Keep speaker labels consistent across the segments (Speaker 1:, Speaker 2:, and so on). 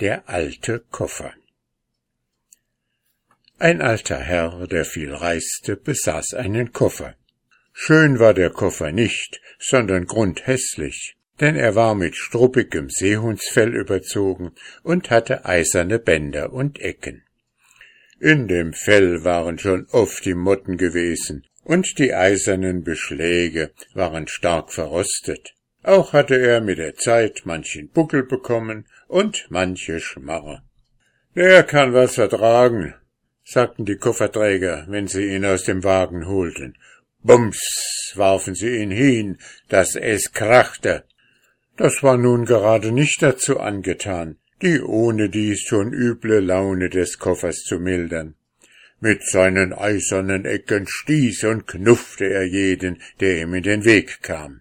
Speaker 1: Der alte Koffer Ein alter Herr, der viel reiste, besaß einen Koffer. Schön war der Koffer nicht, sondern grundhässlich, denn er war mit struppigem Seehundsfell überzogen und hatte eiserne Bänder und Ecken. In dem Fell waren schon oft die Motten gewesen, und die eisernen Beschläge waren stark verrostet. Auch hatte er mit der Zeit manchen Buckel bekommen und manche Schmarre. Der kann was vertragen, sagten die Kofferträger, wenn sie ihn aus dem Wagen holten. Bums warfen sie ihn hin, dass es krachte. Das war nun gerade nicht dazu angetan, die ohne dies schon üble Laune des Koffers zu mildern. Mit seinen eisernen Ecken stieß und knuffte er jeden, der ihm in den Weg kam.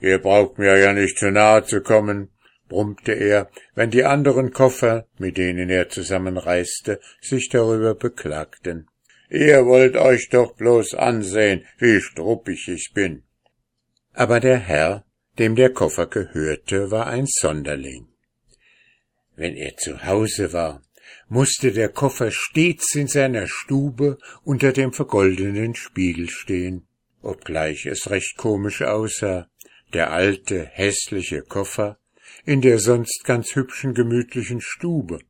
Speaker 1: Ihr braucht mir ja nicht zu nahe zu kommen, brummte er, wenn die anderen Koffer, mit denen er zusammenreiste, sich darüber beklagten. Ihr wollt euch doch bloß ansehen, wie struppig ich bin. Aber der Herr, dem der Koffer gehörte, war ein Sonderling. Wenn er zu Hause war, musste der Koffer stets in seiner Stube unter dem vergoldenen Spiegel stehen, obgleich es recht komisch aussah, der alte, hässliche Koffer in der sonst ganz hübschen, gemütlichen Stube.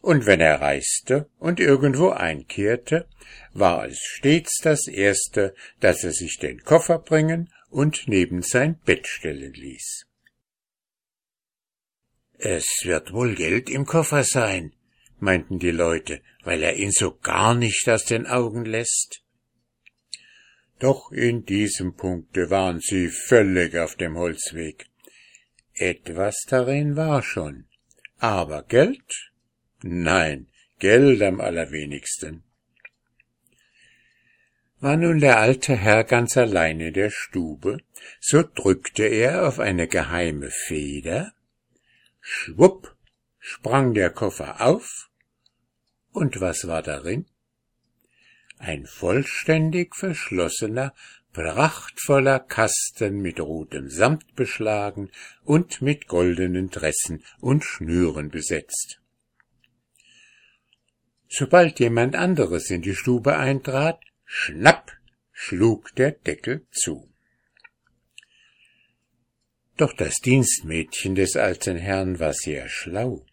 Speaker 1: Und wenn er reiste und irgendwo einkehrte, war es stets das Erste, dass er sich den Koffer bringen und neben sein Bett stellen ließ. Es wird wohl Geld im Koffer sein, meinten die Leute, weil er ihn so gar nicht aus den Augen lässt. Doch in diesem Punkte waren sie völlig auf dem Holzweg. Etwas darin war schon. Aber Geld? Nein, Geld am allerwenigsten. War nun der alte Herr ganz allein in der Stube, so drückte er auf eine geheime Feder, schwupp sprang der Koffer auf, und was war darin? ein vollständig verschlossener, prachtvoller Kasten mit rotem Samt beschlagen und mit goldenen Dressen und Schnüren besetzt. Sobald jemand anderes in die Stube eintrat, schnapp schlug der Deckel zu. Doch das Dienstmädchen des alten Herrn war sehr schlau.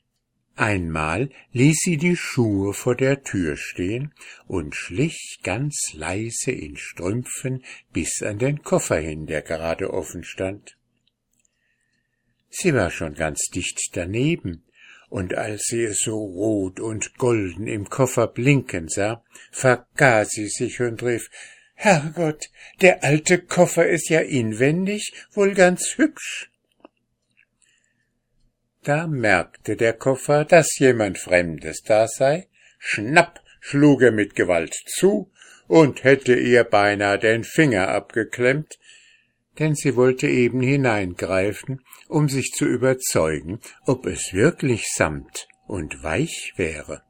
Speaker 1: Einmal ließ sie die Schuhe vor der Tür stehen und schlich ganz leise in Strümpfen bis an den Koffer hin, der gerade offen stand. Sie war schon ganz dicht daneben, und als sie es so rot und golden im Koffer blinken sah, vergaß sie sich und rief Herrgott, der alte Koffer ist ja inwendig wohl ganz hübsch. Da merkte der Koffer, dass jemand Fremdes da sei, schnapp schlug er mit Gewalt zu und hätte ihr beinahe den Finger abgeklemmt, denn sie wollte eben hineingreifen, um sich zu überzeugen, ob es wirklich samt und weich wäre.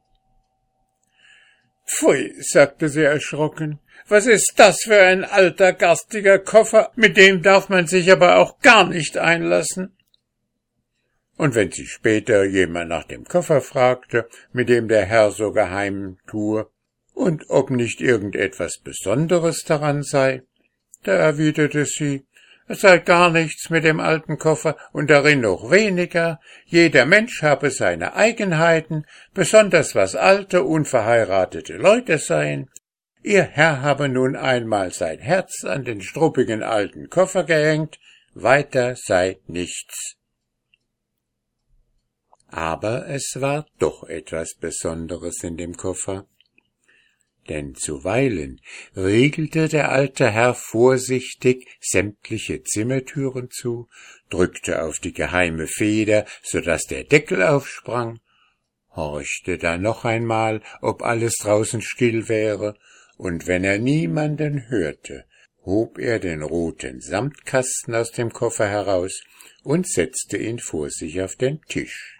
Speaker 1: Pfui, sagte sie erschrocken, was ist das für ein alter garstiger Koffer, mit dem darf man sich aber auch gar nicht einlassen und wenn sie später jemand nach dem Koffer fragte, mit dem der Herr so geheim tue, und ob nicht irgendetwas Besonderes daran sei, da erwiderte sie, es sei gar nichts mit dem alten Koffer und darin noch weniger, jeder Mensch habe seine Eigenheiten, besonders was alte, unverheiratete Leute seien, ihr Herr habe nun einmal sein Herz an den struppigen alten Koffer gehängt, weiter sei nichts aber es war doch etwas Besonderes in dem Koffer. Denn zuweilen riegelte der alte Herr vorsichtig sämtliche Zimmertüren zu, drückte auf die geheime Feder, so dass der Deckel aufsprang, horchte dann noch einmal, ob alles draußen still wäre, und wenn er niemanden hörte, hob er den roten Samtkasten aus dem Koffer heraus und setzte ihn vor sich auf den Tisch.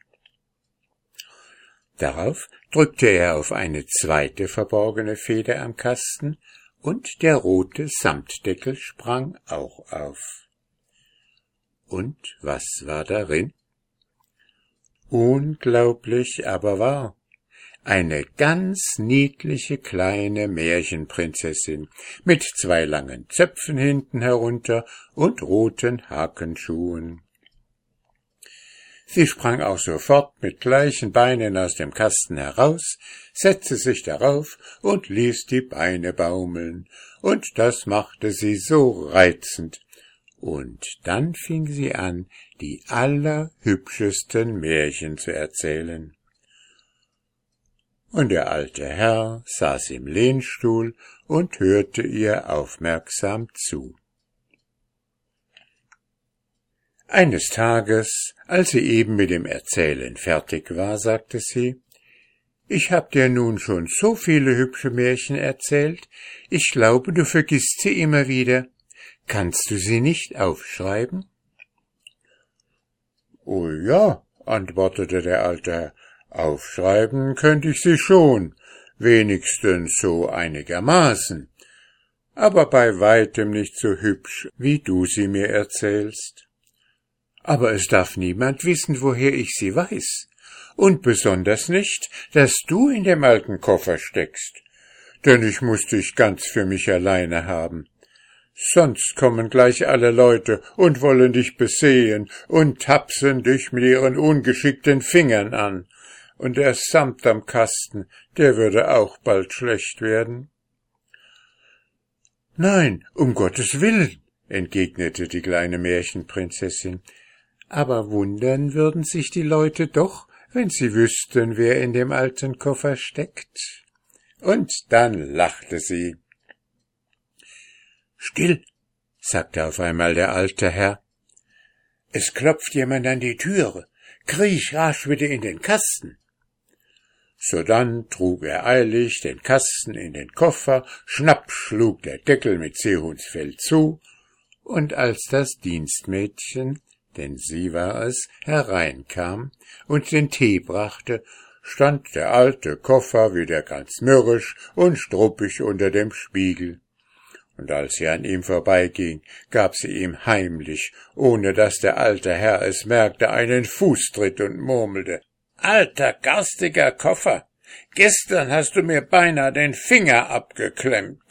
Speaker 1: Darauf drückte er auf eine zweite verborgene Feder am Kasten, und der rote Samtdeckel sprang auch auf. Und was war darin? Unglaublich aber wahr. Eine ganz niedliche kleine Märchenprinzessin mit zwei langen Zöpfen hinten herunter und roten Hakenschuhen. Sie sprang auch sofort mit gleichen Beinen aus dem Kasten heraus, setzte sich darauf und ließ die Beine baumeln, und das machte sie so reizend. Und dann fing sie an, die allerhübschesten Märchen zu erzählen. Und der alte Herr saß im Lehnstuhl und hörte ihr aufmerksam zu. Eines Tages, als sie eben mit dem Erzählen fertig war, sagte sie, ich hab dir nun schon so viele hübsche Märchen erzählt, ich glaube, du vergisst sie immer wieder. Kannst du sie nicht aufschreiben?
Speaker 2: Oh ja, antwortete der alte Herr, aufschreiben könnte ich sie schon, wenigstens so einigermaßen, aber bei weitem nicht so hübsch, wie du sie mir erzählst.
Speaker 1: Aber es darf niemand wissen, woher ich sie weiß. Und besonders nicht, dass du in dem alten Koffer steckst. Denn ich muss dich ganz für mich alleine haben. Sonst kommen gleich alle Leute und wollen dich besehen und tapsen dich mit ihren ungeschickten Fingern an. Und der Samt am Kasten, der würde auch bald schlecht werden.
Speaker 2: Nein, um Gottes Willen, entgegnete die kleine Märchenprinzessin
Speaker 1: aber wundern würden sich die Leute doch, wenn sie wüssten, wer in dem alten Koffer steckt. Und dann lachte sie.
Speaker 2: Still, sagte auf einmal der alte Herr. Es klopft jemand an die Türe. Kriech rasch wieder in den Kasten.
Speaker 1: Sodann trug er eilig den Kasten in den Koffer, schnapp schlug der Deckel mit Seehunsfell zu, und als das Dienstmädchen denn sie war es, hereinkam und den Tee brachte, stand der alte Koffer wieder ganz mürrisch und struppig unter dem Spiegel. Und als sie an ihm vorbeiging, gab sie ihm heimlich, ohne dass der alte Herr es merkte, einen Fußtritt und murmelte Alter, garstiger Koffer, gestern hast du mir beinahe den Finger abgeklemmt.